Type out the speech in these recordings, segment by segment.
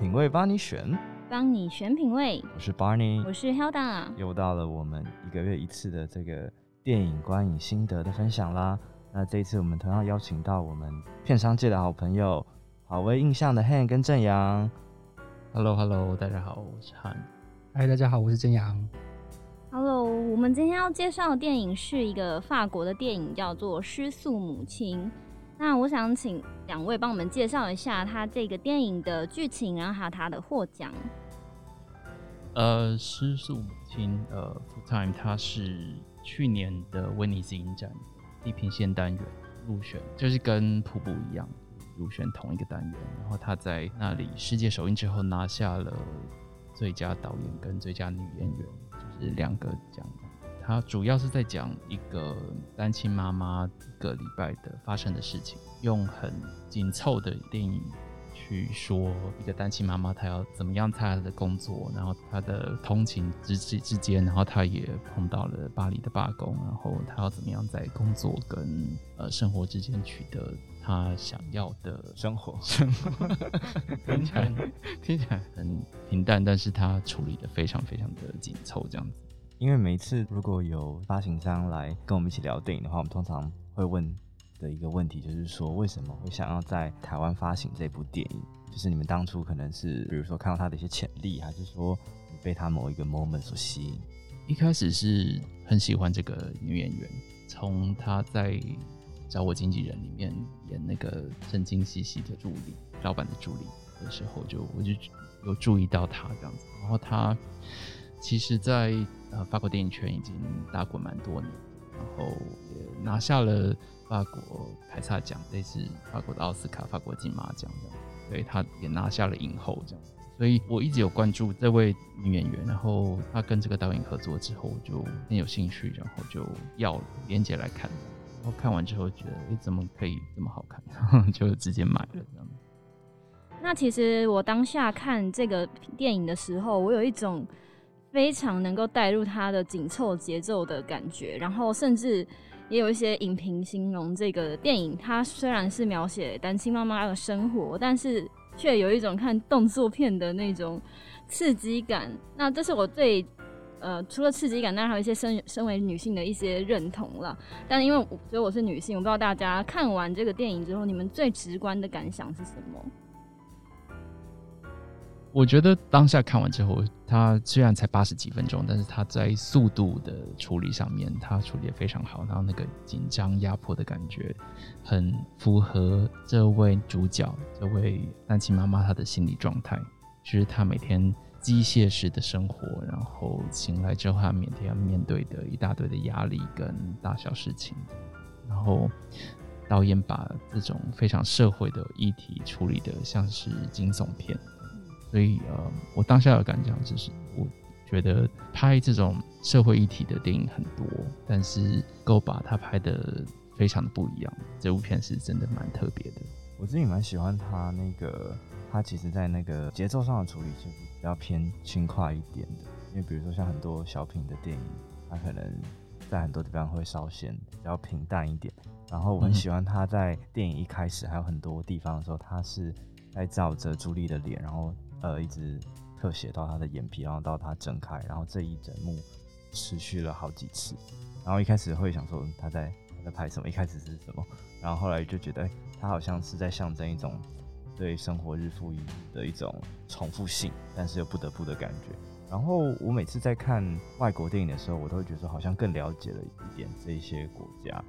品味帮你选，帮你选品味。我是 Barney，我是 Hilda。又到了我们一个月一次的这个电影观影心得的分享啦。那这一次我们同样邀请到我们片商界的好朋友，好威印象的 Han 跟正阳。Hello，Hello，hello, 大家好，我是 Han。嗨，大家好，我是正阳。Hello，我们今天要介绍的电影是一个法国的电影，叫做《失速母亲》。那我想请两位帮我们介绍一下他这个电影的剧情，然后还有他的获奖。呃，失速母亲，呃，Full Time，它是去年的威尼斯影展地平线单元入选，就是跟瀑布一样入选同一个单元。然后他在那里世界首映之后拿下了最佳导演跟最佳女演员，就是两个奖。它主要是在讲一个单亲妈妈一个礼拜的发生的事情，用很紧凑的电影去说一个单亲妈妈她要怎么样她的工作，然后她的通勤之之之间，然后她也碰到了巴黎的罢工，然后她要怎么样在工作跟呃生活之间取得她想要的生活。生活听起来听起来很平淡，但是她处理的非常非常的紧凑，这样子。因为每次如果有发行商来跟我们一起聊电影的话，我们通常会问的一个问题就是说，为什么会想要在台湾发行这部电影？就是你们当初可能是比如说看到他的一些潜力，还是说你被他某一个 moment 所吸引？一开始是很喜欢这个女演员，从她在找我经纪人里面演那个神经兮兮的助理，老板的助理的时候，就我就有注意到她这样子，然后她。其实在，呃法国电影圈已经打滚蛮多年，然后也拿下了法国凯撒奖，类似法国的奥斯卡、法国金马奖这样，对，他也拿下了影后这样，所以我一直有关注这位女演员。然后她跟这个导演合作之后，我就很有兴趣，然后就要连接来看。然后看完之后觉得，哎，怎么可以这么好看？就直接买了这样。那其实我当下看这个电影的时候，我有一种。非常能够带入他的紧凑节奏的感觉，然后甚至也有一些影评形容这个电影，它虽然是描写单亲妈妈的生活，但是却有一种看动作片的那种刺激感。那这是我最呃，除了刺激感，当然还有一些身身为女性的一些认同了。但因为我觉得我是女性，我不知道大家看完这个电影之后，你们最直观的感想是什么？我觉得当下看完之后，他虽然才八十几分钟，但是他在速度的处理上面，他处理得非常好。然后那个紧张压迫的感觉，很符合这位主角，这位单亲妈妈她的心理状态，就是她每天机械式的生活，然后醒来之后，她每天要面对的一大堆的压力跟大小事情。然后导演把这种非常社会的议题处理得像是惊悚片。所以呃，我当下的感想就是，我觉得拍这种社会议题的电影很多，但是够把它拍得非常的不一样。这部片是真的蛮特别的。我自己蛮喜欢他那个，他其实在那个节奏上的处理就是比较偏轻快一点的。因为比如说像很多小品的电影，他可能在很多地方会稍显比较平淡一点。然后我很喜欢他在电影一开始还有很多地方的时候，他是在照着朱莉的脸，然后。呃，一直特写到他的眼皮，然后到他睁开，然后这一整幕持续了好几次。然后一开始会想说他在他在拍什么，一开始是什么，然后后来就觉得他好像是在象征一种对生活日复一日的一种重复性，但是又不得不的感觉。然后我每次在看外国电影的时候，我都会觉得好像更了解了一点这些国家，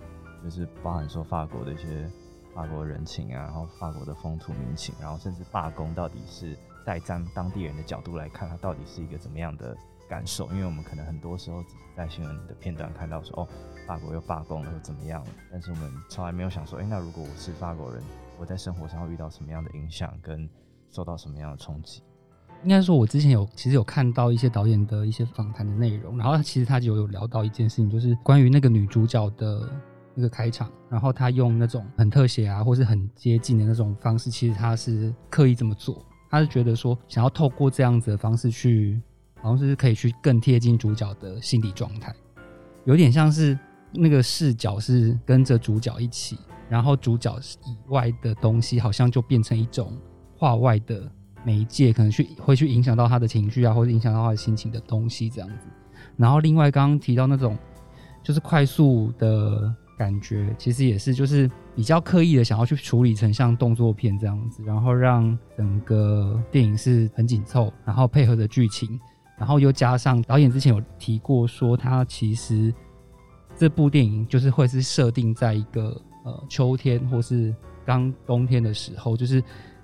就是包含说法国的一些法国人情啊，然后法国的风土民情，然后甚至罢工到底是。在当当地人的角度来看，他到底是一个怎么样的感受？因为我们可能很多时候只是在新闻的片段看到说，哦，法国又罢工了，又怎么样了？但是我们从来没有想说，诶，那如果我是法国人，我在生活上会遇到什么样的影响，跟受到什么样的冲击？应该说，我之前有其实有看到一些导演的一些访谈的内容，然后其实他就有聊到一件事情，就是关于那个女主角的那个开场，然后他用那种很特写啊，或是很接近的那种方式，其实他是刻意这么做。他是觉得说，想要透过这样子的方式去，好像是可以去更贴近主角的心理状态，有点像是那个视角是跟着主角一起，然后主角以外的东西好像就变成一种画外的媒介，可能去会去影响到他的情绪啊，或者影响到他的心情的东西这样子。然后另外刚刚提到那种就是快速的感觉，其实也是就是比较刻意的想要去处理成像动作片这样子，然后让整个电影是很紧凑，然后配合着剧情，然后又加上导演之前有提过说他其实这部电影就是会是设定在一个呃秋天或是刚冬天的时候，就是。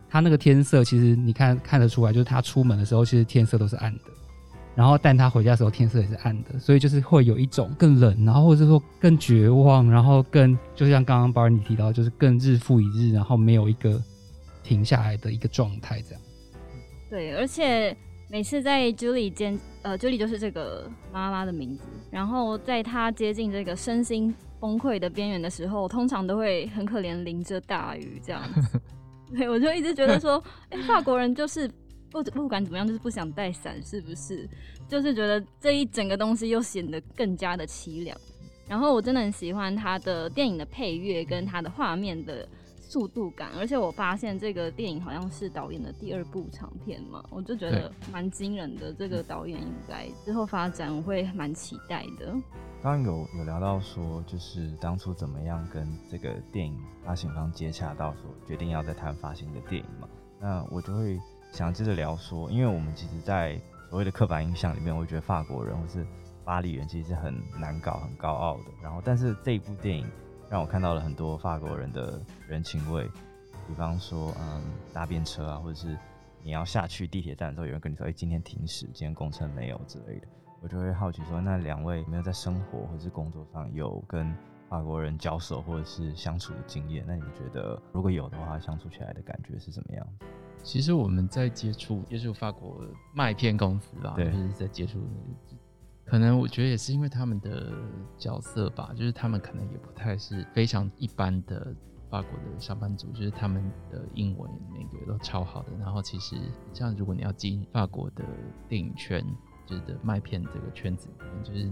他那个天色，其实你看看得出来，就是他出门的时候，其实天色都是暗的。然后，但他回家的时候，天色也是暗的，所以就是会有一种更冷，然后或者说更绝望，然后更就像刚刚 Barney 提到，就是更日复一日，然后没有一个停下来的一个状态，这样。对，而且每次在 Julie 间，呃，Julie 就是这个妈妈的名字，然后在她接近这个身心崩溃的边缘的时候，通常都会很可怜，淋着大雨这样子。对，我就一直觉得说，哎、欸，法国人就是不不管怎么样，就是不想带伞，是不是？就是觉得这一整个东西又显得更加的凄凉。然后我真的很喜欢他的电影的配乐跟他的画面的速度感，而且我发现这个电影好像是导演的第二部长片嘛，我就觉得蛮惊人的。这个导演应该之后发展我会蛮期待的。刚刚有有聊到说，就是当初怎么样跟这个电影发行方接洽到说决定要在台湾发行的电影嘛？那我就会想接着聊说，因为我们其实，在所谓的刻板印象里面，我会觉得法国人或是巴黎人其实是很难搞、很高傲的。然后，但是这一部电影让我看到了很多法国人的人情味，比方说，嗯，搭便车啊，或者是你要下去地铁站的时候，有人跟你说：“哎，今天停驶，今天公车没有”之类的。我就会好奇说，那两位没有在生活或是工作上有跟法国人交手或者是相处的经验？那你们觉得如果有的话，相处起来的感觉是怎么样？其实我们在接触接触法国麦片公司吧，就是在接触，可能我觉得也是因为他们的角色吧，就是他们可能也不太是非常一般的法国的上班族，就是他们的英文那个都超好的。然后其实像如果你要进法国的电影圈。就是的麦片这个圈子里面，就是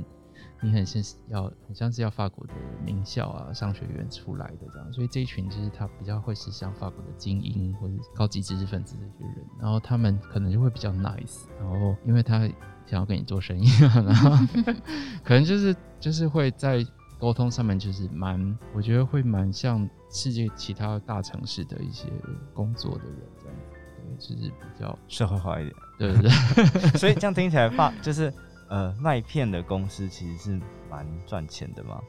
你很像是要很像是要法国的名校啊商学院出来的这样，所以这一群就是他比较会是像法国的精英或者高级知识分子这些人，然后他们可能就会比较 nice，然后因为他想要跟你做生意，然后 可能就是就是会在沟通上面就是蛮，我觉得会蛮像世界其他大城市的一些工作的人这样子。就是比较社会化一点，对不对，所以这样听起来，发就是呃麦片的公司其实是蛮赚钱的嘛。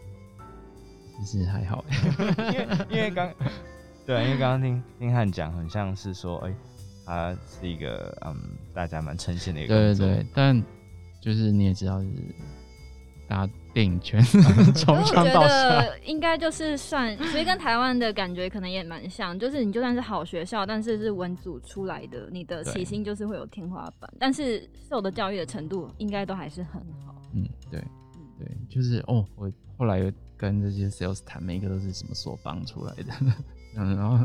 其实还好，因为因为刚对，因为刚刚听听汉讲，很像是说，哎、欸，他是一个嗯大家蛮称羡的一个对对对，但就是你也知道，就是大家。电影圈 从上到下，应该就是算，所以跟台湾的感觉可能也蛮像，就是你就算是好学校，但是是文组出来的，你的起薪就是会有天花板，但是受的教育的程度应该都还是很好。嗯，对，对，就是哦，我后来又跟这些 sales 谈，每一个都是什么所帮出来的，嗯，然后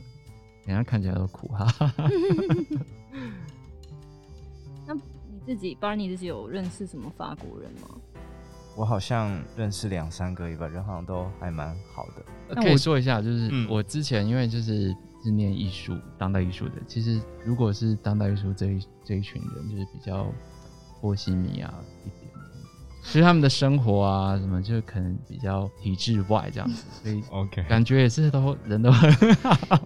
人家看起来都苦哈。那你自己，Barney 自己有认识什么法国人吗？我好像认识两三个，一个人好像都还蛮好的。可以说一下，就是我之前因为就是是念艺术、当代艺术的，其实如果是当代艺术这一这一群人，就是比较波西米亚一点，其实他们的生活啊什么，就可能比较体制外这样子，所以 OK 感觉也是都人都很好。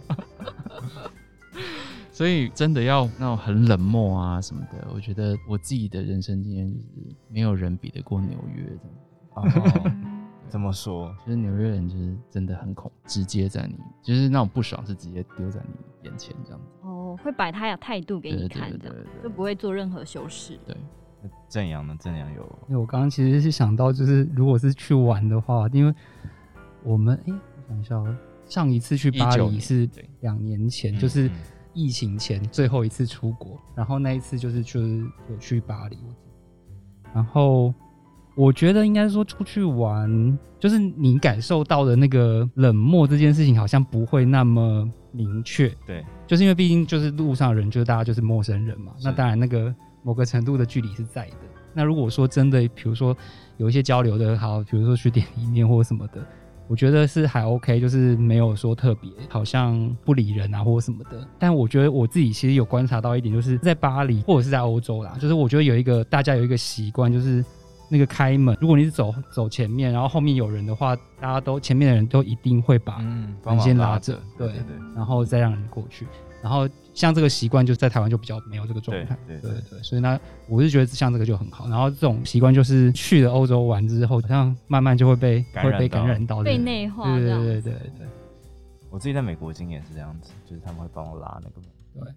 所以真的要那种很冷漠啊什么的，我觉得我自己的人生经验就是没有人比得过纽约的。哦，怎么说？就是纽约人就是真的很恐，直接在你就是那种不爽是直接丢在你眼前这样子。哦，会摆他的态度给你看的，就不会做任何修饰。对，正阳呢？正阳有？因为我刚刚其实是想到，就是如果是去玩的话，因为我们哎、欸，我想一下，上一次去巴黎是两年前，就是。疫情前最后一次出国，然后那一次就是就是有去巴黎，然后我觉得应该说出去玩，就是你感受到的那个冷漠这件事情好像不会那么明确，对，就是因为毕竟就是路上的人就是大家就是陌生人嘛，那当然那个某个程度的距离是在的。那如果说真的，比如说有一些交流的好，比如说去店里面或什么的。我觉得是还 OK，就是没有说特别好像不理人啊或什么的。但我觉得我自己其实有观察到一点，就是在巴黎或者是在欧洲啦，就是我觉得有一个大家有一个习惯，就是那个开门，如果你是走走前面，然后后面有人的话，大家都前面的人都一定会把门先拉着，对，然后再让人过去。然后像这个习惯，就在台湾就比较没有这个状态。对对对，对，所以呢，我是觉得像这个就很好。然后这种习惯就是去了欧洲玩之后，好像慢慢就会被会被感染到，被内化。对对对对对，对。我自己在美国经验是这样子，就是他们会帮我拉那个门。对。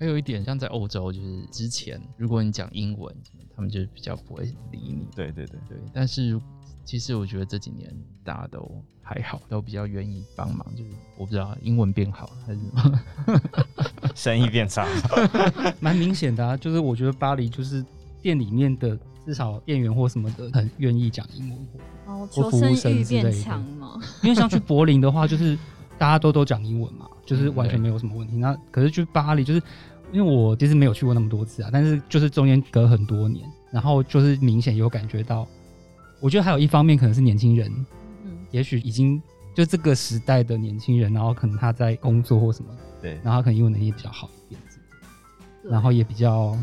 还有一点，像在欧洲，就是之前如果你讲英文，他们就比较不会理你。对对对对。但是其实我觉得这几年大家都。还好，都比较愿意帮忙，就是我不知道英文变好还是什么，生意变差，蛮明显的啊。就是我觉得巴黎就是店里面的至少店员或什么的很愿意讲英文，哦，求生欲变强嘛。因为像去柏林的话，就是大家都都讲英文嘛，就是完全没有什么问题。那可是去巴黎，就是因为我其实没有去过那么多次啊，但是就是中间隔很多年，然后就是明显有感觉到，我觉得还有一方面可能是年轻人。嗯也许已经就这个时代的年轻人，然后可能他在工作或什么，对，然后他可能英文能力比较好一点，然后也比较，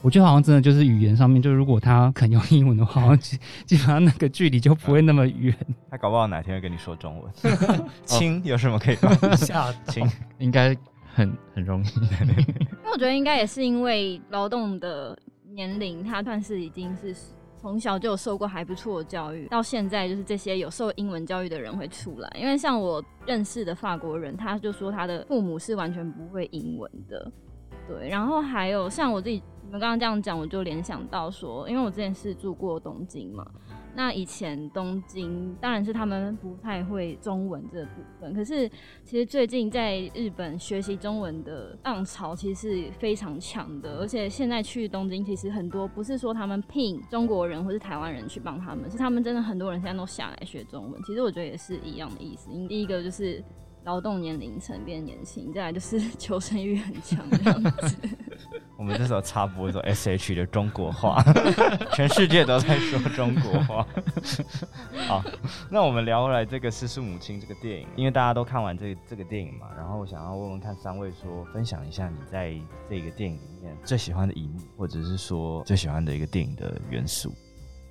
我觉得好像真的就是语言上面，就如果他肯用英文的话，基基本上那个距离就不会那么远。他搞不好哪天会跟你说中文。亲，有什么可以下？亲，应该很很容易。因为我觉得应该也是因为劳动的年龄，他算是已经是。从小就有受过还不错的教育，到现在就是这些有受英文教育的人会出来。因为像我认识的法国人，他就说他的父母是完全不会英文的。对，然后还有像我自己，你们刚刚这样讲，我就联想到说，因为我之前是住过东京嘛。那以前东京当然是他们不太会中文这部分，可是其实最近在日本学习中文的浪潮其实是非常强的，而且现在去东京其实很多不是说他们聘中国人或是台湾人去帮他们，是他们真的很多人现在都下来学中文。其实我觉得也是一样的意思，第一个就是。劳动年龄层变年轻，再来就是 求生欲很强这样子。我们这时候插播一首 S.H.E 的中国话，全世界都在说中国话。好，那我们聊回来这个《失速母亲》这个电影，因为大家都看完这个、这个电影嘛，然后我想要问问看三位说，分享一下你在这个电影里面最喜欢的一幕，或者是说最喜欢的一个电影的元素。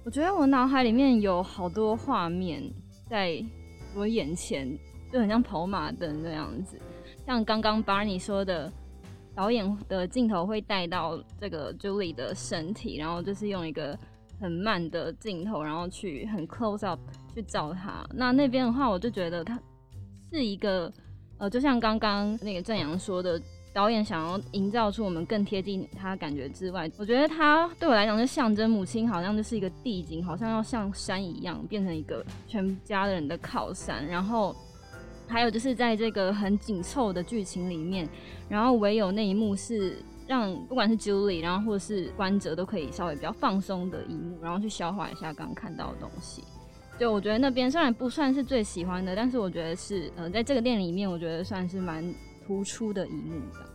我觉得我脑海里面有好多画面在我眼前。就很像跑马灯那样子，像刚刚 Barney 说的，导演的镜头会带到这个 Julie 的身体，然后就是用一个很慢的镜头，然后去很 close up 去照他。那那边的话，我就觉得他是一个，呃，就像刚刚那个正阳说的，导演想要营造出我们更贴近他感觉之外，我觉得他对我来讲就象征母亲，好像就是一个地景，好像要像山一样，变成一个全家人的靠山，然后。还有就是在这个很紧凑的剧情里面，然后唯有那一幕是让不管是 Julie，然后或者是观者都可以稍微比较放松的一幕，然后去消化一下刚刚看到的东西。就我觉得那边虽然不算是最喜欢的，但是我觉得是呃，在这个店里面，我觉得算是蛮突出的一幕这样。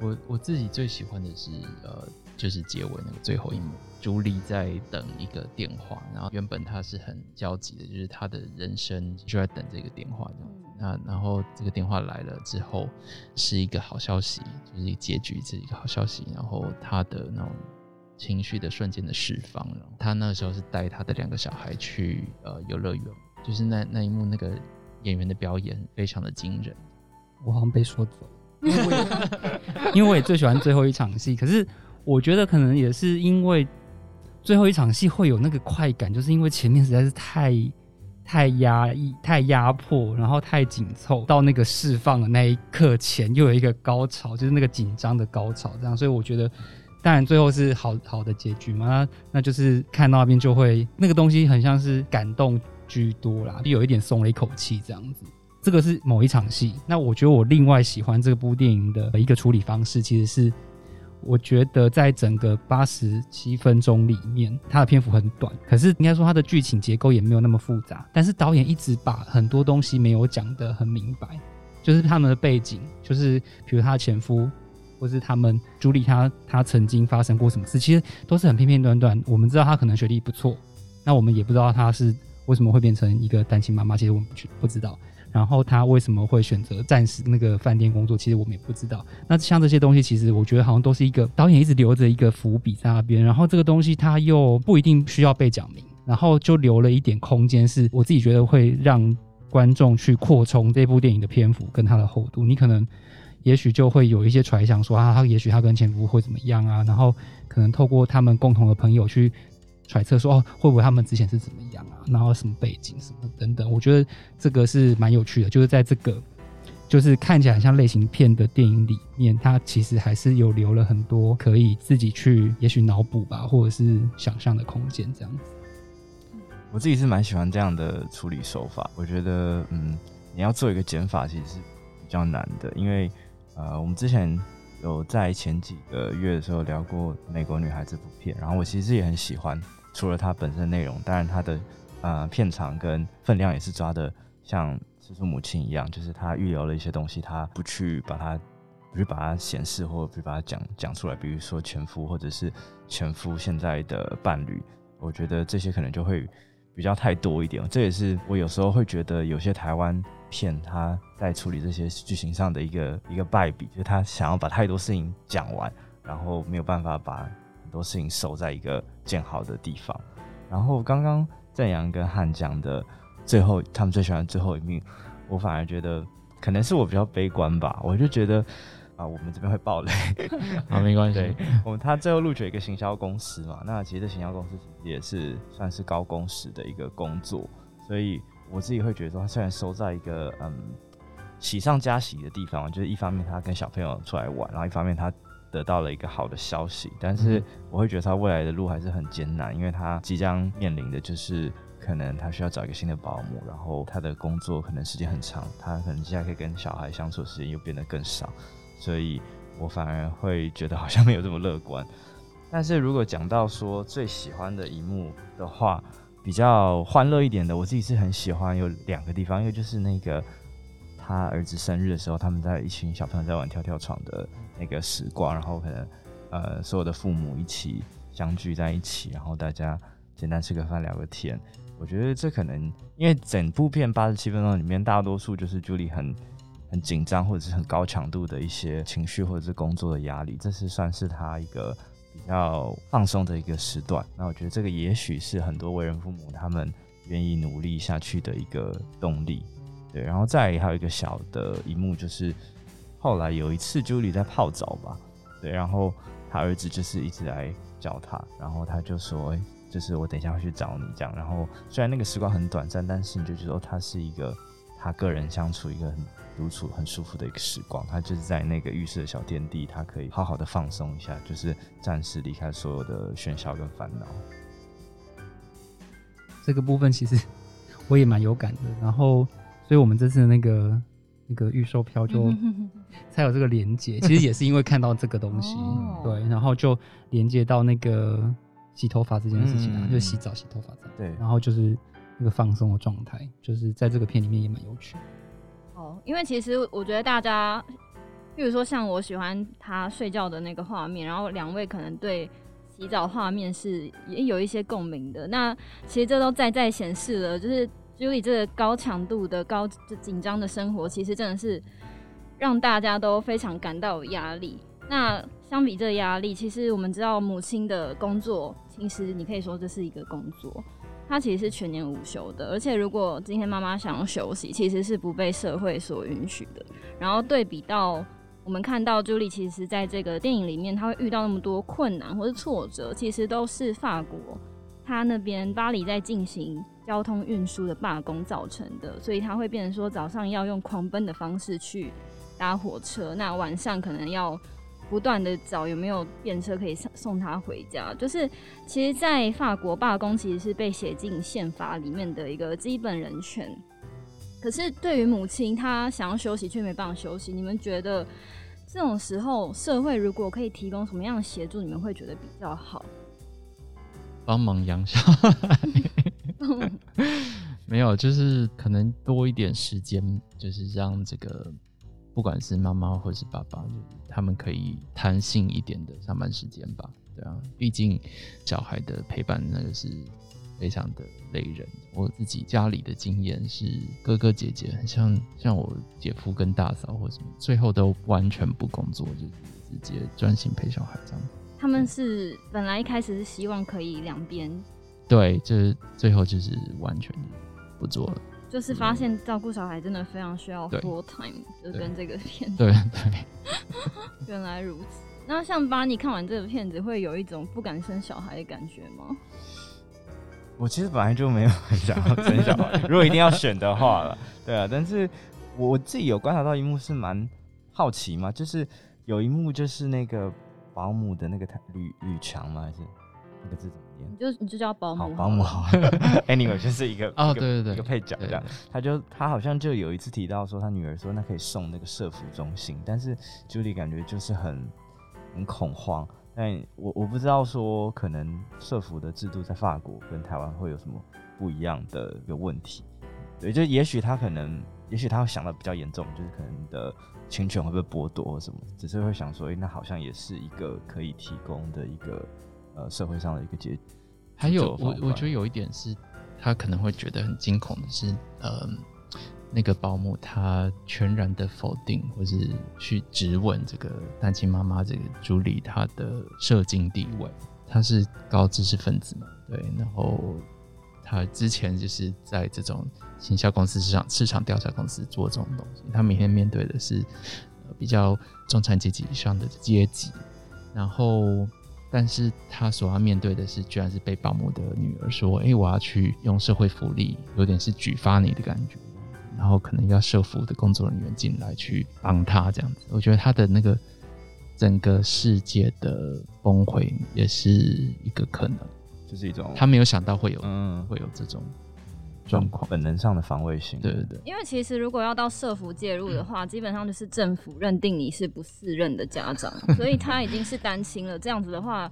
我我自己最喜欢的是呃，就是结尾那个最后一幕。朱莉在等一个电话，然后原本她是很焦急的，就是她的人生就在等这个电话这样子。那然后这个电话来了之后，是一个好消息，就是一个结局，是一个好消息。然后他的那种情绪的瞬间的释放，然后他那个时候是带他的两个小孩去呃游乐园，就是那那一幕那个演员的表演非常的惊人。我好像被说走，因为我也，因为我也最喜欢最后一场戏，可是我觉得可能也是因为。最后一场戏会有那个快感，就是因为前面实在是太太压抑、太压迫，然后太紧凑，到那个释放的那一刻前又有一个高潮，就是那个紧张的高潮，这样。所以我觉得，当然最后是好好的结局嘛，那就是看到那边就会那个东西很像是感动居多啦，就有一点松了一口气这样子。这个是某一场戏。那我觉得我另外喜欢这部电影的一个处理方式，其实是。我觉得在整个八十七分钟里面，它的篇幅很短，可是应该说它的剧情结构也没有那么复杂。但是导演一直把很多东西没有讲得很明白，就是他们的背景，就是比如他的前夫，或是他们朱莉他他曾经发生过什么事，其实都是很片片段段。我们知道他可能学历不错，那我们也不知道他是为什么会变成一个单亲妈妈？其实我们不知道。然后他为什么会选择暂时那个饭店工作？其实我们也不知道。那像这些东西，其实我觉得好像都是一个导演一直留着一个伏笔在那边。然后这个东西他又不一定需要被讲明，然后就留了一点空间，是我自己觉得会让观众去扩充这部电影的篇幅跟它的厚度。你可能也许就会有一些揣想说啊，他也许他跟前夫会怎么样啊？然后可能透过他们共同的朋友去。揣测说哦，会不会他们之前是怎么样啊？然后什么背景什么等等，我觉得这个是蛮有趣的。就是在这个就是看起来很像类型片的电影里面，它其实还是有留了很多可以自己去也许脑补吧，或者是想象的空间这样子。我自己是蛮喜欢这样的处理手法。我觉得，嗯，你要做一个减法，其实是比较难的，因为呃，我们之前。有在前几个月的时候聊过《美国女孩》这部片，然后我其实也很喜欢。除了它本身内容，当然它的呃片长跟分量也是抓的像《失速母亲》一样，就是他预留了一些东西，他不去把它不去把它显示，或不去把它讲讲出来。比如说前夫，或者是前夫现在的伴侣，我觉得这些可能就会比较太多一点。这也是我有时候会觉得有些台湾。片他在处理这些剧情上的一个一个败笔，就是他想要把太多事情讲完，然后没有办法把很多事情收在一个建好的地方。然后刚刚正阳跟汉江的最后，他们最喜欢最后一面，我反而觉得可能是我比较悲观吧。我就觉得啊，我们这边会爆雷，啊，没关系。我们他最后录取一个行销公司嘛，那其实这行销公司其实也是算是高工时的一个工作，所以。我自己会觉得说，他虽然收在一个嗯喜上加喜的地方，就是一方面他跟小朋友出来玩，然后一方面他得到了一个好的消息，但是我会觉得他未来的路还是很艰难，因为他即将面临的就是可能他需要找一个新的保姆，然后他的工作可能时间很长，他可能接下来可以跟小孩相处的时间又变得更少，所以我反而会觉得好像没有这么乐观。但是如果讲到说最喜欢的一幕的话，比较欢乐一点的，我自己是很喜欢有两个地方，一个就是那个他儿子生日的时候，他们在一群小朋友在玩跳跳床的那个时光，然后可能呃所有的父母一起相聚在一起，然后大家简单吃个饭聊个天。我觉得这可能因为整部片八十七分钟里面，大多数就是朱莉很很紧张或者是很高强度的一些情绪或者是工作的压力，这是算是他一个。比较放松的一个时段，那我觉得这个也许是很多为人父母他们愿意努力下去的一个动力。对，然后再还有一个小的一幕，就是后来有一次朱莉在泡澡吧，对，然后他儿子就是一直来叫他，然后他就说，就是我等一下会去找你这样。然后虽然那个时光很短暂，但是你就觉得他是一个他个人相处一个很。独处很舒服的一个时光，他就是在那个浴室的小天地，他可以好好的放松一下，就是暂时离开所有的喧嚣跟烦恼。这个部分其实我也蛮有感的，然后，所以我们这次的那个那个预售票就才有这个连接，其实也是因为看到这个东西，对，然后就连接到那个洗头发这件事情啊，嗯、就洗澡洗头发这样，对，然后就是那个放松的状态，就是在这个片里面也蛮有趣的。因为其实我觉得大家，比如说像我喜欢他睡觉的那个画面，然后两位可能对洗澡画面是也有一些共鸣的。那其实这都在在显示了，就是 Julie 这个高强度的高紧张的生活，其实真的是让大家都非常感到压力。那相比这压力，其实我们知道母亲的工作，其实你可以说这是一个工作。她其实是全年无休的，而且如果今天妈妈想要休息，其实是不被社会所允许的。然后对比到我们看到朱莉，其实在这个电影里面，她会遇到那么多困难或是挫折，其实都是法国他那边巴黎在进行交通运输的罢工造成的，所以他会变成说早上要用狂奔的方式去搭火车，那晚上可能要。不断的找有没有便车可以送送他回家，就是其实，在法国罢工其实是被写进宪法里面的一个基本人权。可是对于母亲，她想要休息却没办法休息，你们觉得这种时候社会如果可以提供什么样的协助，你们会觉得比较好？帮忙养小孩？没有，就是可能多一点时间，就是让这个。不管是妈妈或是爸爸，就是他们可以弹性一点的上班时间吧。对啊，毕竟小孩的陪伴那个是非常的累人。我自己家里的经验是，哥哥姐姐像像我姐夫跟大嫂或什么，最后都完全不工作，就直接专心陪小孩这样。他们是本来一开始是希望可以两边，对，就是最后就是完全不做了。就是发现照顾小孩真的非常需要 full time，就跟这个片子。对对。原来如此。那像巴尼看完这个片子，会有一种不敢生小孩的感觉吗？我其实本来就没有很想要生小孩，如果一定要选的话了，对啊。但是我自己有观察到一幕是蛮好奇嘛，就是有一幕就是那个保姆的那个吕吕强吗？还是那个字怎么念？你就你就叫保姆好，保姆好。Anyway，就是一个哦，对对对，一个配角这样。他就他好像就有一次提到说，他女儿说那可以送那个社服中心，但是 Julie 感觉就是很。很恐慌，但我我不知道说可能社服的制度在法国跟台湾会有什么不一样的一个问题，对，就也许他可能，也许他会想的比较严重，就是可能的侵权会被剥夺或什么，只是会想说，哎、欸，那好像也是一个可以提供的一个呃社会上的一个结。还有我我觉得有一点是，他可能会觉得很惊恐的是，呃。那个保姆，她全然的否定，或是去质问这个单亲妈妈这个朱莉她的社经地位。她是高知识分子嘛？对，然后她之前就是在这种行销公司、市场市场调查公司做这种东西。她每天面对的是比较中产阶级以上的阶级，然后，但是他所要面对的是，居然是被保姆的女儿说：“哎，我要去用社会福利，有点是举发你的感觉。”然后可能要社服的工作人员进来去帮他这样子，我觉得他的那个整个世界的崩溃也是一个可能，就是一种他没有想到会有嗯会有这种状况，本能上的防卫性。对对对，因为其实如果要到社服介入的话，嗯、基本上就是政府认定你是不适任的家长，所以他已经是单亲了。这样子的话。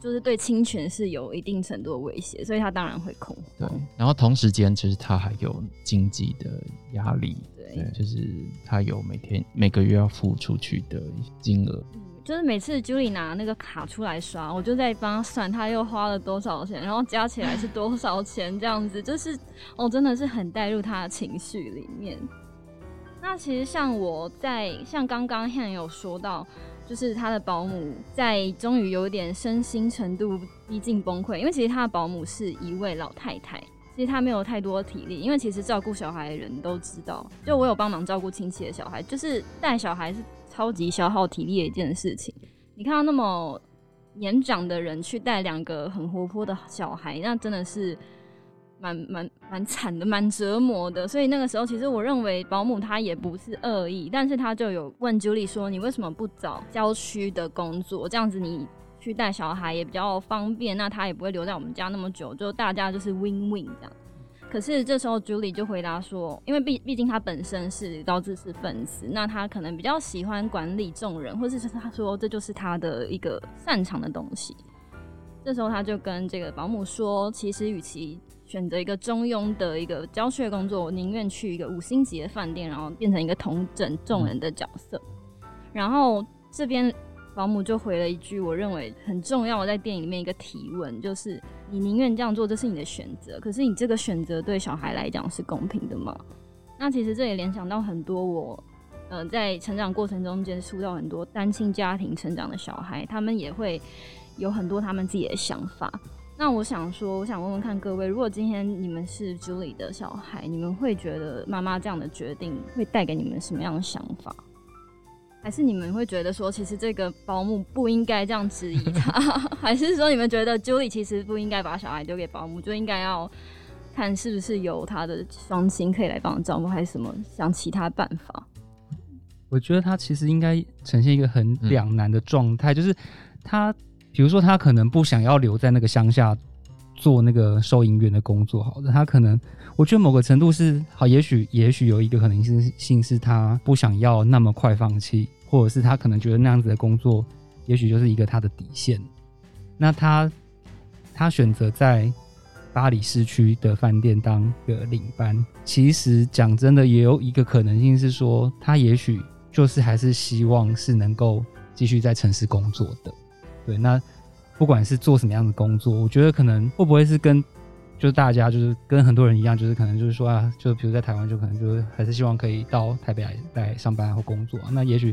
就是对侵权是有一定程度的威胁，所以他当然会恐慌。对，然后同时间其实他还有经济的压力，对，就是他有每天每个月要付出去的金额。嗯，就是每次 Julie 拿那个卡出来刷，我就在帮他算他又花了多少钱，然后加起来是多少钱这样子，就是我真的是很带入他的情绪里面。那其实像我在像刚刚 Han 有说到。就是他的保姆在终于有点身心程度逼近崩溃，因为其实他的保姆是一位老太太，其实他没有太多体力，因为其实照顾小孩的人都知道，就我有帮忙照顾亲戚的小孩，就是带小孩是超级消耗体力的一件事情。你看到那么年长的人去带两个很活泼的小孩，那真的是。蛮蛮蛮惨的，蛮折磨的。所以那个时候，其实我认为保姆她也不是恶意，但是她就有问 Julie 说：“你为什么不找郊区的工作？这样子你去带小孩也比较方便，那他也不会留在我们家那么久，就大家就是 win win 这样。”可是这时候 Julie 就回答说：“因为毕毕竟他本身是高知识分子，那他可能比较喜欢管理众人，或者是他说这就是他的一个擅长的东西。”这时候他就跟这个保姆说：“其实与其……”选择一个中庸的一个教学工作，我宁愿去一个五星级的饭店，然后变成一个同整众人的角色。嗯、然后这边保姆就回了一句我认为很重要的，在电影里面一个提问，就是你宁愿这样做，这是你的选择，可是你这个选择对小孩来讲是公平的吗？那其实这也联想到很多我呃在成长过程中接触到很多单亲家庭成长的小孩，他们也会有很多他们自己的想法。那我想说，我想问问看各位，如果今天你们是 Julie 的小孩，你们会觉得妈妈这样的决定会带给你们什么样的想法？还是你们会觉得说，其实这个保姆不应该这样质疑他？还是说你们觉得 Julie 其实不应该把小孩丢给保姆，就应该要看是不是有他的双亲可以来帮他照顾，还是什么想其他办法？我觉得他其实应该呈现一个很两难的状态，嗯、就是他。比如说，他可能不想要留在那个乡下做那个收银员的工作，好的，他可能，我觉得某个程度是好，也许也许有一个可能性性是他不想要那么快放弃，或者是他可能觉得那样子的工作，也许就是一个他的底线。那他他选择在巴黎市区的饭店当个领班，其实讲真的，也有一个可能性是说，他也许就是还是希望是能够继续在城市工作的。对，那不管是做什么样的工作，我觉得可能会不会是跟就是大家就是跟很多人一样，就是可能就是说啊，就比如在台湾，就可能就是还是希望可以到台北来来上班或工作。那也许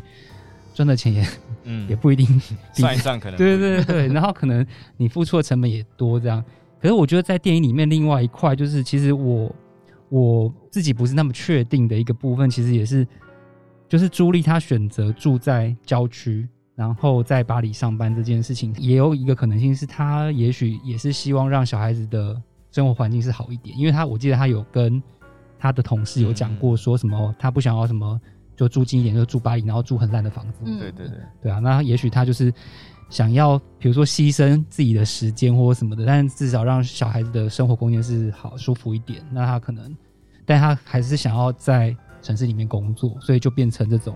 赚的钱也嗯也不一定算一算可能对对对对，然后可能你付出的成本也多这样。可是我觉得在电影里面另外一块，就是其实我我自己不是那么确定的一个部分，其实也是就是朱莉她选择住在郊区。然后在巴黎上班这件事情，也有一个可能性是，他也许也是希望让小孩子的生活环境是好一点，因为他我记得他有跟他的同事有讲过，说什么他不想要什么就住近一点，就住巴黎，然后住很烂的房子。嗯，对对对，对啊，那也许他就是想要，比如说牺牲自己的时间或什么的，但至少让小孩子的生活空间是好舒服一点。那他可能，但他还是想要在城市里面工作，所以就变成这种。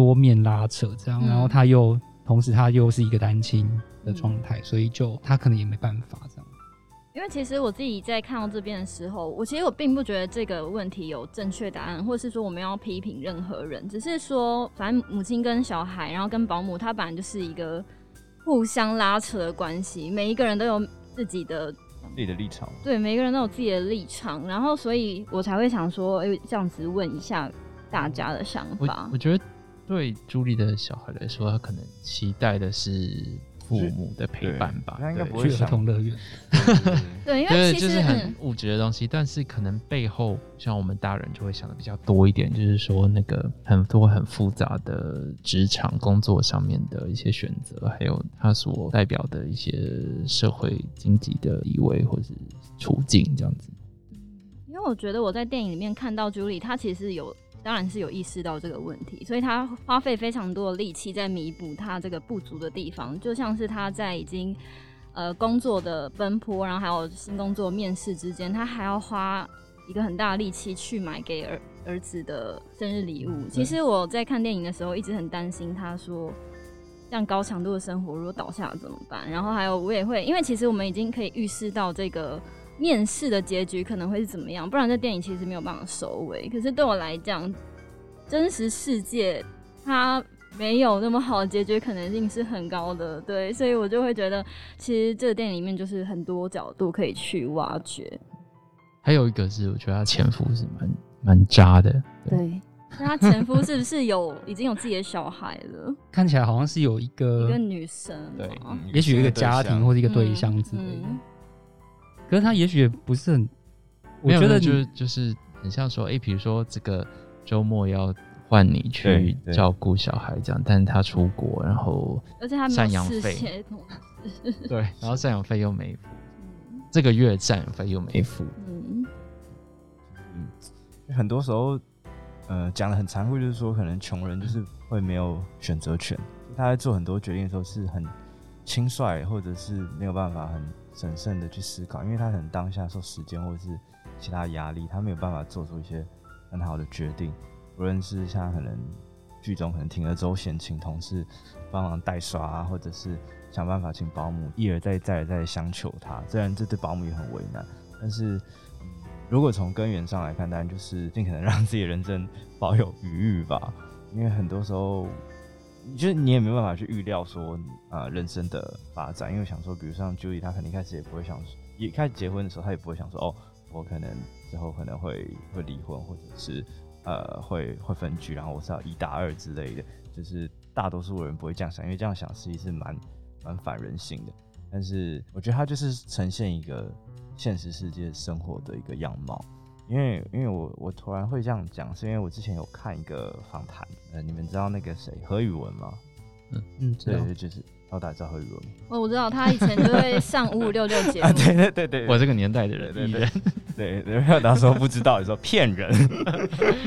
多面拉扯这样，然后他又、嗯、同时他又是一个单亲的状态，所以就他可能也没办法这样。因为其实我自己在看到这边的时候，我其实我并不觉得这个问题有正确答案，或是说我们要批评任何人，只是说反正母亲跟小孩，然后跟保姆，他本来就是一个互相拉扯的关系，每一个人都有自己的自己的立场，对，每一个人都有自己的立场，然后所以我才会想说，哎，这样子问一下大家的想法。我，我觉得。对朱莉的小孩来说，他可能期待的是父母的陪伴吧，他应该不会去儿童乐园。对，因为其实就是很物质的东西，但是可能背后像我们大人就会想的比较多一点，就是说那个很多很复杂的职场工作上面的一些选择，还有他所代表的一些社会经济的地位或是处境这样子。因为我觉得我在电影里面看到朱莉，她其实有。当然是有意识到这个问题，所以他花费非常多的力气在弥补他这个不足的地方，就像是他在已经呃工作的奔波，然后还有新工作面试之间，他还要花一个很大的力气去买给儿儿子的生日礼物。其实我在看电影的时候一直很担心，他说这样高强度的生活如果倒下了怎么办？然后还有我也会，因为其实我们已经可以预示到这个。面试的结局可能会是怎么样？不然这电影其实没有办法收尾。可是对我来讲，真实世界它没有那么好的结局可能性是很高的。对，所以我就会觉得，其实这个电影里面就是很多角度可以去挖掘。还有一个是，我觉得他前夫是蛮蛮渣的。对，对那他前夫是不是有已经有自己的小孩了？看起来好像是有一个一个女生，对，也许有一个家庭或者一个对象之类的。嗯嗯可是他也许也不是很，我觉得就是就是很像说，哎、欸，比如说这个周末要换你去照顾小孩这样，但是他出国，然后而且他没有事先通知，对，然后赡养费又没付，嗯、这个月赡养费又没付，嗯。嗯，很多时候，呃，讲的很残酷，就是说可能穷人就是会没有选择权，他在做很多决定的时候是很轻率，或者是没有办法很。审慎的去思考，因为他可能当下受时间或者是其他压力，他没有办法做出一些很好的决定。无论是像可能剧中可能铤而走险，请同事帮忙代刷啊，或者是想办法请保姆一而再再而再相求他，虽然这对保姆也很为难，但是、如果从根源上来看，当然就是尽可能让自己的人生保有余裕吧，因为很多时候。你觉得你也没办法去预料说啊、呃、人生的发展，因为想说，比如像 Julie，他肯定开始也不会想，一开始结婚的时候，他也不会想说，哦，我可能之后可能会会离婚，或者是呃会会分居，然后我是要一打二之类的，就是大多数人不会这样想，因为这样想实际是蛮蛮反人性的。但是我觉得他就是呈现一个现实世界生活的一个样貌。因为，因为我我突然会这样讲，是因为我之前有看一个访谈，呃，你们知道那个谁何宇文吗？嗯嗯，对，就是，哦，大家知道何宇文吗？哦，我知道，他以前就会上五五六六节目。啊，对对对对，我这个年代的人，对对 对，对，没有到时候不知道，你说骗人。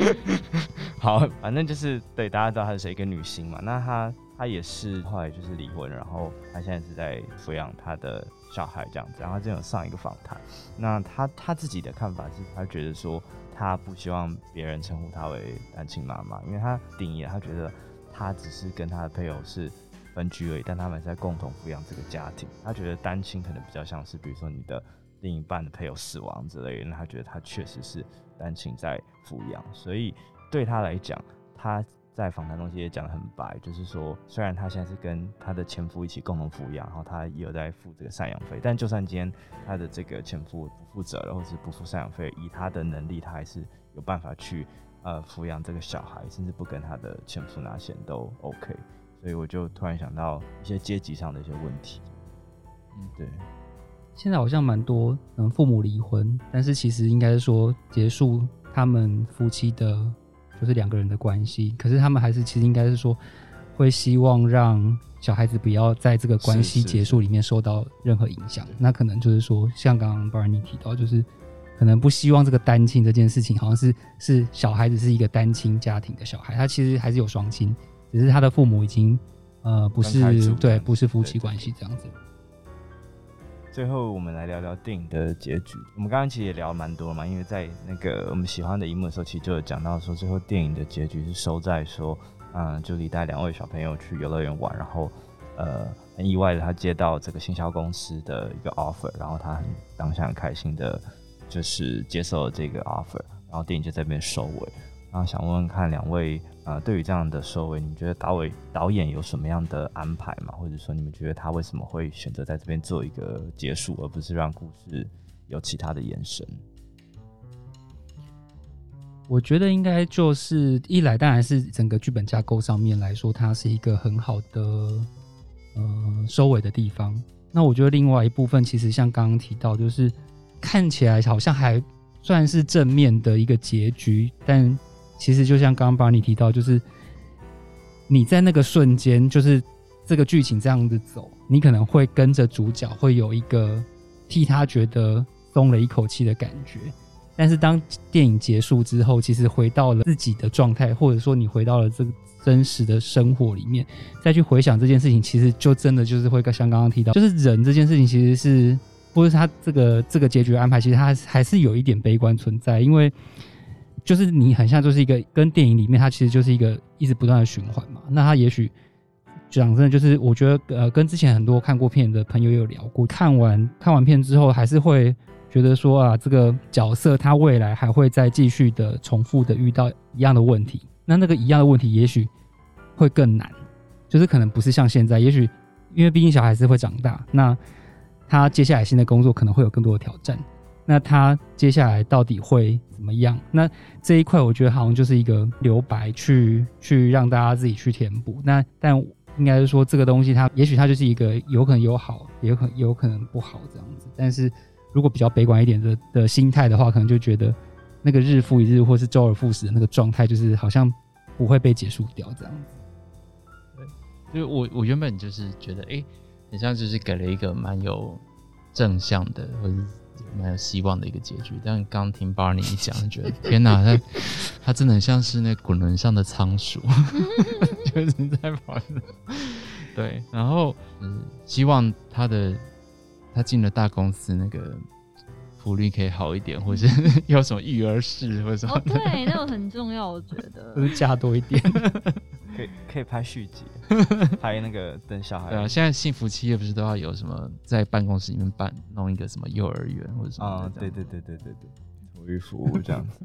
好，反正就是对，大家知道他是谁，一个女星嘛，那他。他也是后来就是离婚，然后他现在是在抚养他的小孩这样子。然后他之前有上一个访谈，那他他自己的看法是，他觉得说他不希望别人称呼他为单亲妈妈，因为他定义他觉得他只是跟他的配偶是分居而已，但他们在共同抚养这个家庭。他觉得单亲可能比较像是，比如说你的另一半的配偶死亡之类的，那他觉得他确实是单亲在抚养，所以对他来讲，他。在访谈中其实也讲得很白，就是说，虽然他现在是跟他的前夫一起共同抚养，然后他也有在付这个赡养费，但就算今天他的这个前夫不负责了，或是不付赡养费，以他的能力，他还是有办法去呃抚养这个小孩，甚至不跟他的前夫拿钱都 OK。所以我就突然想到一些阶级上的一些问题。嗯，对。现在好像蛮多嗯父母离婚，但是其实应该是说结束他们夫妻的。就是两个人的关系，可是他们还是其实应该是说，会希望让小孩子不要在这个关系结束里面受到任何影响。那可能就是说，像刚刚 Barney 提到，就是可能不希望这个单亲这件事情，好像是是小孩子是一个单亲家庭的小孩，他其实还是有双亲，只是他的父母已经呃不是对不是夫妻关系这样子。最后，我们来聊聊电影的结局。我们刚刚其实也聊蛮多嘛，因为在那个我们喜欢的一幕的时候，其实就有讲到说，最后电影的结局是收在说，嗯，朱莉带两位小朋友去游乐园玩，然后，呃，很意外的他接到这个行销公司的一个 offer，然后他很当下很开心的，就是接受了这个 offer，然后电影就在这边收尾。然后想问问看两位。啊、对于这样的收尾，你们觉得导委导演有什么样的安排吗？或者说，你们觉得他为什么会选择在这边做一个结束，而不是让故事有其他的延伸？我觉得应该就是一来，当然是整个剧本架构上面来说，它是一个很好的呃收尾的地方。那我觉得另外一部分，其实像刚刚提到，就是看起来好像还算是正面的一个结局，但。其实就像刚刚把你提到，就是你在那个瞬间，就是这个剧情这样子走，你可能会跟着主角，会有一个替他觉得松了一口气的感觉。但是当电影结束之后，其实回到了自己的状态，或者说你回到了这个真实的生活里面，再去回想这件事情，其实就真的就是会像刚刚提到，就是人这件事情，其实是或者他这个这个结局安排，其实他还是有一点悲观存在，因为。就是你很像，就是一个跟电影里面，它其实就是一个一直不断的循环嘛。那它也许讲真的，就是我觉得呃，跟之前很多看过片的朋友有聊过，看完看完片之后，还是会觉得说啊，这个角色他未来还会再继续的重复的遇到一样的问题。那那个一样的问题，也许会更难，就是可能不是像现在，也许因为毕竟小孩子会长大，那他接下来新的工作可能会有更多的挑战。那他接下来到底会怎么样？那这一块我觉得好像就是一个留白去，去让大家自己去填补。那但应该是说这个东西它，也许它就是一个有可能有好，也有可能有可能不好这样子。但是如果比较悲观一点的的心态的话，可能就觉得那个日复一日或是周而复始的那个状态，就是好像不会被结束掉这样子。对，就我我原本就是觉得，哎、欸，很像就是给了一个蛮有正向的，或者。蛮有希望的一个结局，但刚听 Barney 一讲，觉得天哪，他他真的很像是那滚轮上的仓鼠，就是在跑。对，然后嗯，希望他的他进了大公司，那个福利可以好一点，或者是 有什么育儿室或者什么。哦，对，那个很重要，我觉得。就是加多一点。可以 可以拍续集，拍那个等小孩。对啊，现在幸福企业不是都要有什么在办公室里面办弄一个什么幼儿园或者什么？啊，对对对对对对，托育服务这样子。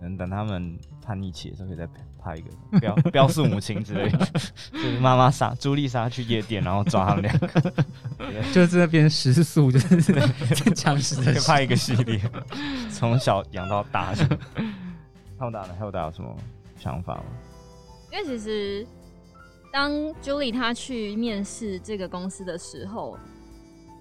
等等他们叛逆期的时候，可以再拍一个标标速母亲之类的，就是妈妈杀朱莉莎去夜店，然后抓他们两个，就是那边食宿，就是强势的拍一个系列，从小养到大。还有大呢？还有大有什么想法吗？因为其实，当 Julie 她去面试这个公司的时候，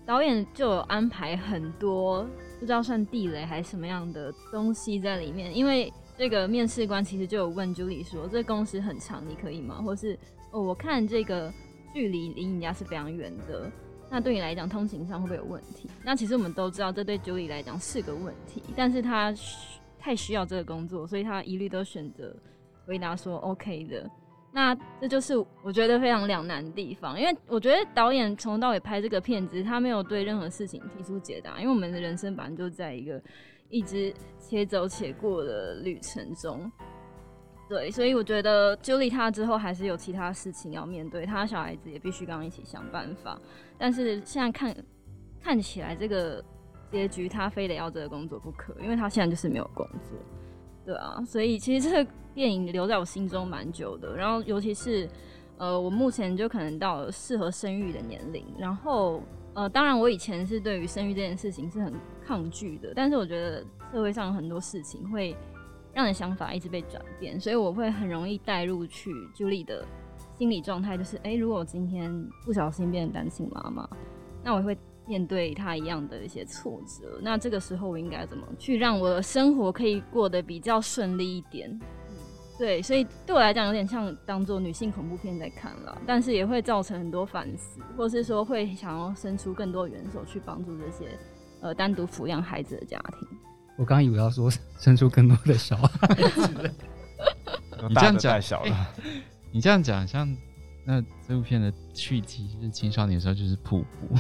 导演就有安排很多不知道算地雷还是什么样的东西在里面。因为这个面试官其实就有问 Julie 说：“这公司很长，你可以吗？”或是“哦，我看这个距离离你家是非常远的，那对你来讲通勤上会不会有问题？”那其实我们都知道，这对 Julie 来讲是个问题，但是他太需要这个工作，所以他一律都选择。回答说 OK 的，那这就是我觉得非常两难的地方，因为我觉得导演从头到尾拍这个片子，他没有对任何事情提出解答，因为我们的人生本来就在一个一直且走且过的旅程中，对，所以我觉得 Julie 他之后还是有其他事情要面对，他小孩子也必须跟他一起想办法，但是现在看看起来这个结局，他非得要这个工作不可，因为他现在就是没有工作。对啊，所以其实这个电影留在我心中蛮久的。然后尤其是呃，我目前就可能到了适合生育的年龄，然后呃，当然我以前是对于生育这件事情是很抗拒的，但是我觉得社会上很多事情会让你想法一直被转变，所以我会很容易带入去 Julie 的心理状态，就是哎、如果我今天不小心变成单亲妈妈，那我会。面对他一样的一些挫折，那这个时候我应该怎么去让我的生活可以过得比较顺利一点？嗯，对，所以对我来讲有点像当做女性恐怖片在看了，但是也会造成很多反思，或是说会想要伸出更多援手去帮助这些呃单独抚养孩子的家庭。我刚以为要说伸出更多的小孩子，你这样讲小了，欸，你这样讲像。那这部片的续集就是青少年的时候就是瀑布，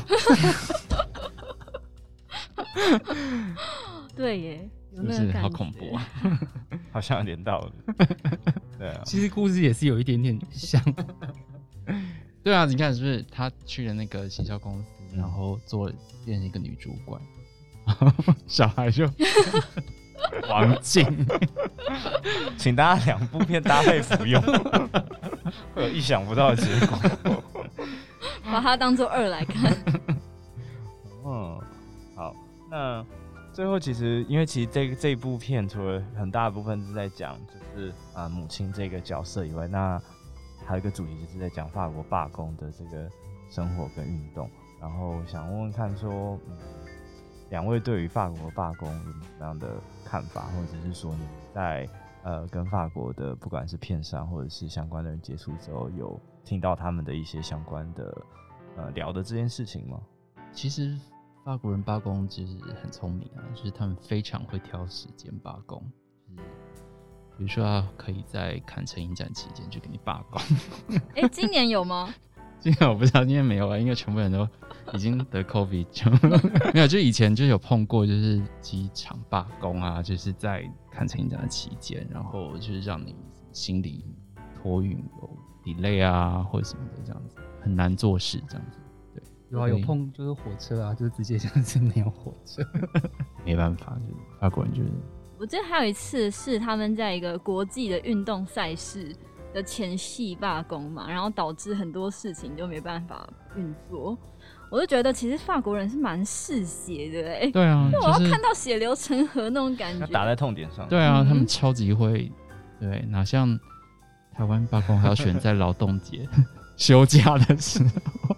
对耶，是不是好恐怖啊？好像有点道理。对啊，其实故事也是有一点点像。对啊，你看是不是他去了那个行销公司，然后做变成一个女主管，小孩就王静，请大家两部片搭配服用。会有意想不到的结果，把它当做二来看。嗯，好，那最后其实，因为其实这这部片除了很大的部分是在讲就是啊母亲这个角色以外，那还有一个主题就是在讲法国罢工的这个生活跟运动。然后想问问看说，说两位对于法国罢工有什么样的看法，或者是说你在。呃，跟法国的不管是片商或者是相关的人接触之后，有听到他们的一些相关的呃聊的这件事情吗？其实法国人罢工其实很聪明啊，就是他们非常会挑时间罢工，就是比如说啊可以在坎城影展期间就给你罢工。哎、欸，今年有吗？今年我不知道，今年没有啊，因为全部人都已经得 COVID，就没有。就以前就有碰过，就是机场罢工啊，就是在看成影展的期间，然后就是让你行李托运有 delay 啊，或者什么的这样子，很难做事这样子。对，有啊，有碰就是火车啊，就是直接像是 没有火车，没办法，就是法国人就是。我记得还有一次是他们在一个国际的运动赛事。的前夕罢工嘛，然后导致很多事情就没办法运作。我就觉得其实法国人是蛮嗜血的，哎，对啊，我要看到血流成河那种感觉，打在痛点上。对啊，他们超级会，对，哪像台湾罢工还要选在劳动节休假的时候。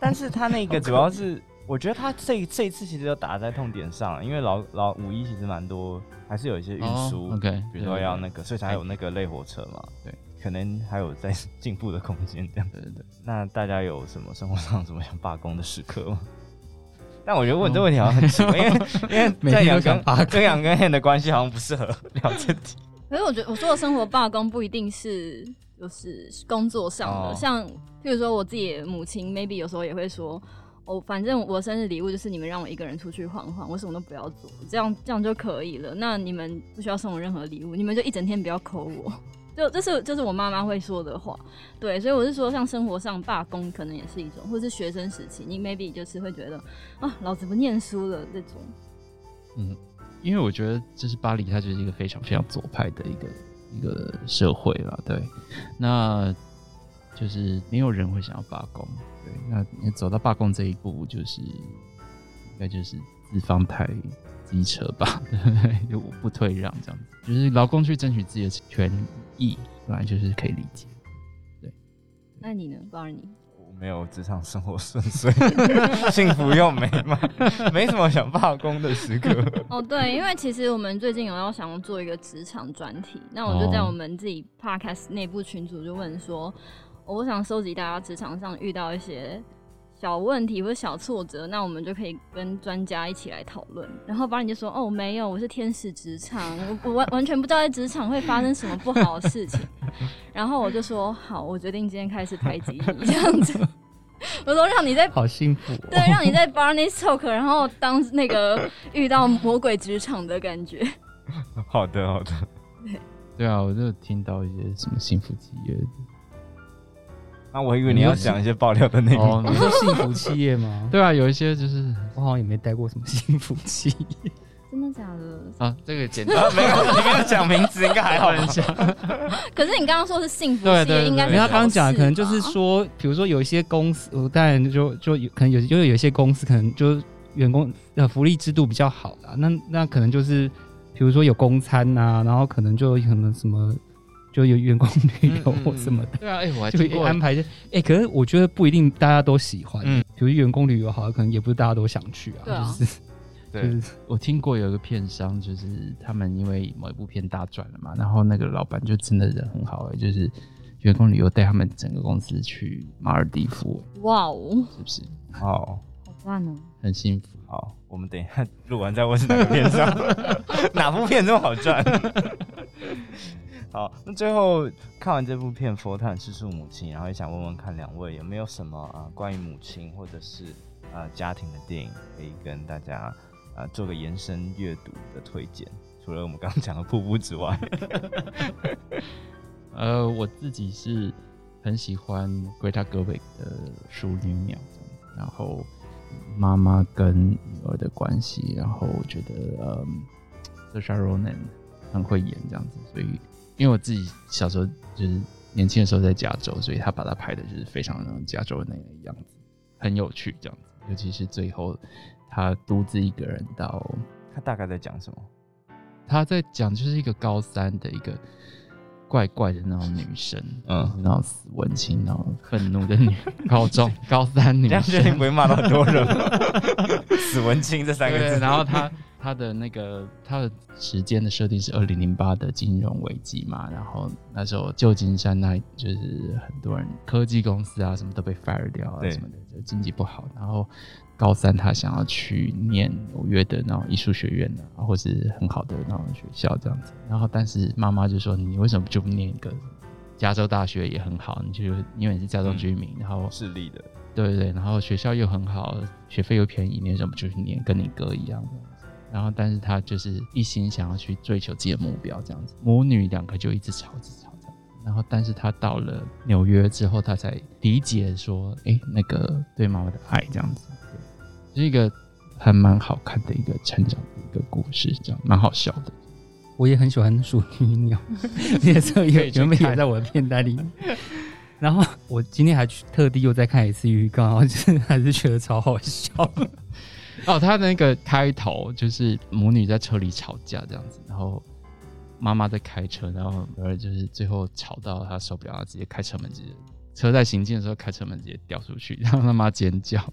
但是他那个主要是，我觉得他这这一次其实就打在痛点上，因为老老五一其实蛮多，还是有一些运输，OK，比如说要那个，所以才有那个类火车嘛，对。可能还有在进步的空间，这样对对对。那大家有什么生活上什么想罢工的时刻吗？但我觉得问这问题好像很奇怪，因为因为 在阳跟跟阳跟 Han 的关系好像不适合聊这题。可是我觉得我说的生活罢工不一定是就是工作上的，哦、像譬如说我自己的母亲，maybe 有时候也会说，哦，反正我生日礼物就是你们让我一个人出去晃晃，我什么都不要做，这样这样就可以了。那你们不需要送我任何礼物，你们就一整天不要抠我。就这是就是我妈妈会说的话，对，所以我是说，像生活上罢工可能也是一种，或是学生时期，你 maybe 就是会觉得啊，老子不念书了这种。嗯，因为我觉得就是巴黎，它就是一个非常非常左派的一个一个社会了，对，那就是没有人会想要罢工，对，那你走到罢工这一步，就是应该就是资方太机车吧，对不对？就不退让这样子，就是劳工去争取自己的权益，本来就是可以理解。对，那你呢，包尔尼？没有职场生活顺遂，幸福又美满，没什么想罢工的时刻。哦，对，因为其实我们最近有要想要做一个职场专题，那我就在我们自己 podcast 内部群组就问说，我想收集大家职场上遇到一些。小问题或者小挫折，那我们就可以跟专家一起来讨论。然后巴尔尼就说：“哦，没有，我是天使职场，我我完 完全不知道在职场会发生什么不好的事情。”然后我就说：“好，我决定今天开始排挤你这样子。”我说：“让你在好幸福、哦，对，让你在 Barney Talk，然后当那个遇到魔鬼职场的感觉。”好的，好的。对对啊，我就听到一些什么幸福企业。那我以为你要讲一些爆料的内容。你说幸福企业吗？对啊，有一些就是我好像也没待过什么幸福企业。真的假的？啊，这个简单，没有，你没有讲名字，应该还好讲。可是你刚刚说是幸福对对，应该是。因为他刚刚讲的可能就是说，比如说有一些公司，我当然就就有可能有，因为有一些公司可能就员工的福利制度比较好啦，那那可能就是比如说有公餐呐、啊，然后可能就可能什么。就有员工旅游或什么的，嗯嗯、对啊，哎、欸，我还就会安排些，哎、欸，可是我觉得不一定大家都喜欢，嗯，比如员工旅游好像，可能也不是大家都想去啊，啊就是，对，我听过有一个片商，就是他们因为某一部片大赚了嘛，然后那个老板就真的人很好哎、欸，就是员工旅游带他们整个公司去马尔地夫，哇哦，是不是？哦，好赚哦，很幸福。好，我们等一下 录完再问是哪个片商，哪部片这么好赚？好，那最后看完这部片《佛坦吃素母亲》，然后也想问问看两位有没有什么啊关于母亲或者是呃家庭的电影可以跟大家做个延伸阅读的推荐？除了我们刚刚讲的瀑布之外，呃，我自己是很喜欢 Greta Gerwig 的《淑女鸟》，然后妈妈跟女儿的关系，然后我觉得呃 Saoirse Ronan 很会演这样子，所以。因为我自己小时候就是年轻的时候在加州，所以他把他拍的就是非常那种加州的那个样子，很有趣这样子。尤其是最后他独自一个人到，他大概在讲什么？他在讲就是一个高三的一个怪怪的那种女生，嗯，然后死文青，然后愤怒的女高中 高三女生，不会骂到很多人吗？死文青这三个字，然后他。他的那个他的时间的设定是二零零八的金融危机嘛，然后那时候旧金山那就是很多人科技公司啊什么都被 fire 掉啊什么的，就经济不好。然后高三他想要去念纽约的那种艺术学院啊，或是很好的那种学校这样子。然后但是妈妈就说：“你为什么就不念一个加州大学也很好？你就因为你是加州居民，嗯、然后势利的，对对对，然后学校又很好，学费又便宜，你为什么就去念跟你哥一样的？”然后，但是他就是一心想要去追求自己的目标，这样子，母女两个就一直吵，一直吵这样。然后，但是他到了纽约之后，他才理解说，哎，那个对妈妈的爱这样子，是一个还蛮好看的一个成长的一个故事，这样蛮好笑的。我也很喜欢《淑女鸟》，也是也原本也在我的片单里。然后我今天还去特地又再看一次预告，然后就是还是觉得超好笑。哦，他的那个开头就是母女在车里吵架这样子，然后妈妈在开车，然后女儿就是最后吵到他受不了，直接开车门直接车在行进的时候开车门直接掉出去，然后他妈尖叫，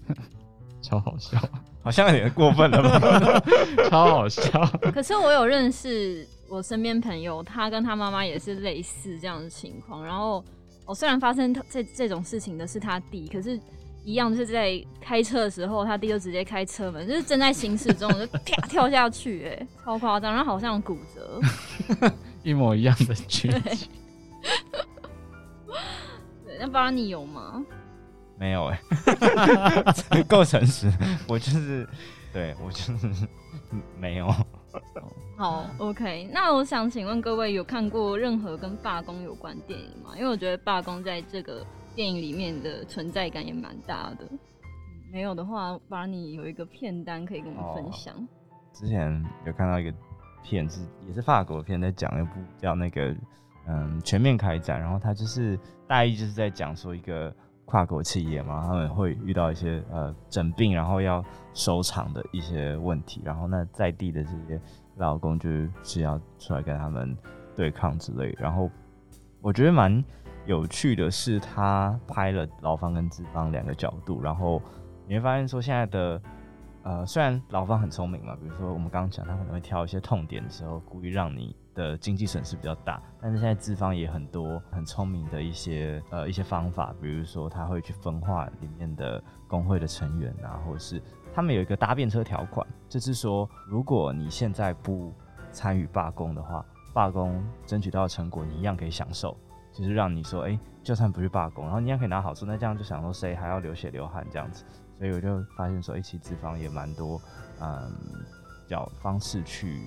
超好笑，好像有点过分了吧？超好笑。可是我有认识我身边朋友，他跟他妈妈也是类似这样的情况，然后我、哦、虽然发生这这种事情的是他弟，可是。一样就是在开车的时候，他弟就直接开车门，就是正在行驶中就啪 跳下去，哎，超夸张，然后好像骨折，一模一样的剧情。对，那巴尼有吗？没有哎，够诚实，我就是，对我就是没有。好，OK，那我想请问各位，有看过任何跟罢工有关电影吗？因为我觉得罢工在这个。电影里面的存在感也蛮大的，没有的话，把你有一个片单可以跟我们分享。哦，之前有看到一个片子，也是法国片，在讲一部叫那个嗯全面开展，然后他就是大意就是在讲说一个跨国企业嘛，他们会遇到一些呃整并，然后要收场的一些问题，然后那在地的这些劳工就是要出来跟他们对抗之类，然后我觉得蛮。有趣的是，他拍了劳方跟资方两个角度，然后你会发现说，现在的呃，虽然劳方很聪明嘛，比如说我们刚刚讲，他可能会挑一些痛点的时候，故意让你的经济损失比较大，但是现在资方也很多很聪明的一些呃一些方法，比如说他会去分化里面的工会的成员啊，或者是他们有一个搭便车条款，就是说如果你现在不参与罢工的话，罢工争取到成果你一样可以享受。就是让你说，哎、就算不去罢工，然后你也可以拿好处，那这样就想说，谁还要流血流汗这样子？所以我就发现说，一起资方也蛮多，嗯，叫方式去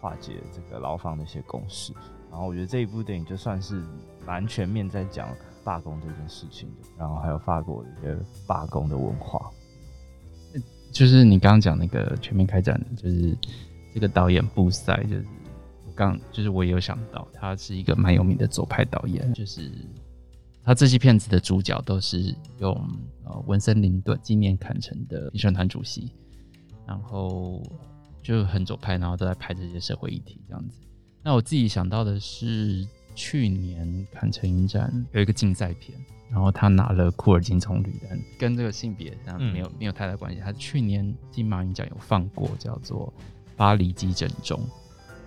化解这个牢房的一些共识。然后我觉得这一部电影就算是蛮全面在讲罢工这件事情的，然后还有法国的一些罢工的文化。就是你刚刚讲那个全面开展，就是这个导演布塞，就是我刚就是我也有想到，他是一个蛮有名的左派导演，就是他这些片子的主角都是用呃文森林顿纪念坎城的评审团主席，然后就很左派，然后都在拍这些社会议题这样子。那我自己想到的是去年坎城影展有一个竞赛片。然后他拿了库尔金棕榈，灯跟这个性别上没有、嗯、没有太大关系。他去年金马影奖有放过，叫做《巴黎急诊中》，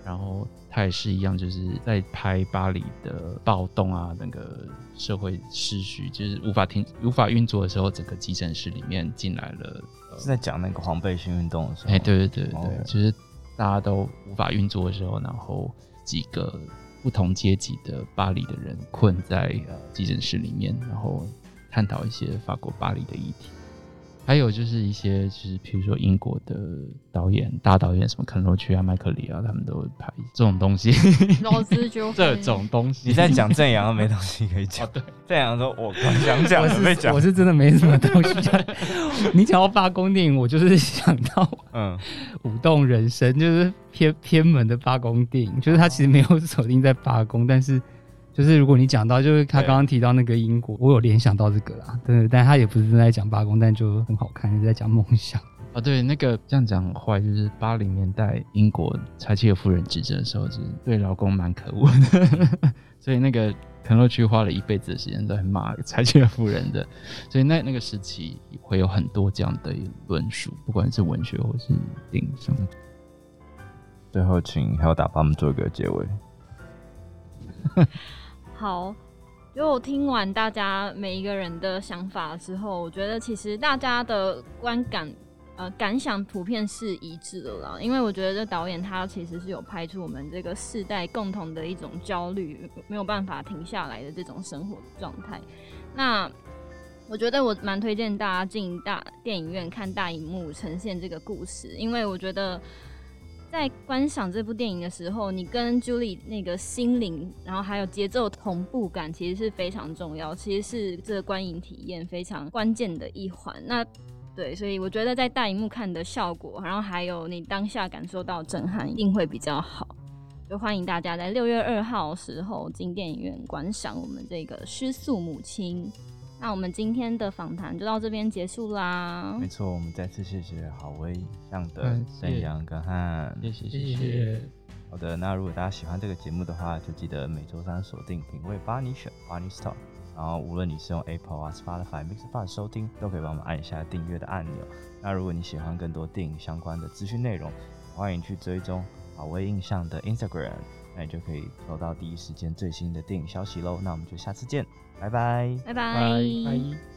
然后他也是一样，就是在拍巴黎的暴动啊，那个社会秩序就是无法停、无法运作的时候，整个急诊室里面进来了，是在讲那个黄背心运动的时候。哎，对对对对，对，就是大家都无法运作的时候，然后几个。不同阶级的巴黎的人困在呃急诊室里面，然后探讨一些法国巴黎的议题。还有就是一些，就是比如说英国的导演、大导演，什么肯罗区啊、麦克里啊，他们都会拍这种东西。老子就这种东西，你在讲正阳没东西可以讲。对，正阳说我刚想讲，我是我是真的没什么东西讲。你讲到罢工电影，我就是想到嗯，舞动人生，就是偏偏门的罢工电影，就是他其实没有锁定在罢工，但是。就是如果你讲到，就是他刚刚提到那个英国，我有联想到这个啦，对，但他也不是正在讲罢工，但就很好看，是在讲梦想啊。对，那个这样讲很坏，就是八零年代英国柴契尔夫人执政的时候，就是对劳工蛮可恶的，所以那个肯洛区花了一辈子的时间在骂柴契尔夫人的，所以那那个时期会有很多这样的论述，不管是文学或是电影上。最后，请还有打帮我们做一个结尾。好，就我听完大家每一个人的想法之后，我觉得其实大家的观感呃感想普遍是一致的啦。因为我觉得这导演他其实是有拍出我们这个世代共同的一种焦虑，没有办法停下来的这种生活状态。那我觉得我蛮推荐大家进大电影院看大荧幕呈现这个故事，因为我觉得。在观赏这部电影的时候，你跟 Julie 那个心灵，然后还有节奏同步感，其实是非常重要，其实是这个观影体验非常关键的一环。那对，所以我觉得在大荧幕看的效果，然后还有你当下感受到震撼，一定会比较好。就欢迎大家在六月二号时候进电影院观赏我们这个失速母亲。那我们今天的访谈就到这边结束啦。没错，我们再次谢谢好威向的沈阳跟汉，谢谢谢谢。好的，那如果大家喜欢这个节目的话，就记得每周三锁定品味帮你选 Barney's Talk。然后无论你是用 Apple 啊、Spotify、Mixer 收听，都可以帮我们按一下订阅的按钮。那如果你喜欢更多电影相关的资讯内容，欢迎去追踪好威印象的 Instagram，那你就可以收到第一时间最新的电影消息喽。那我们就下次见。拜拜，拜拜。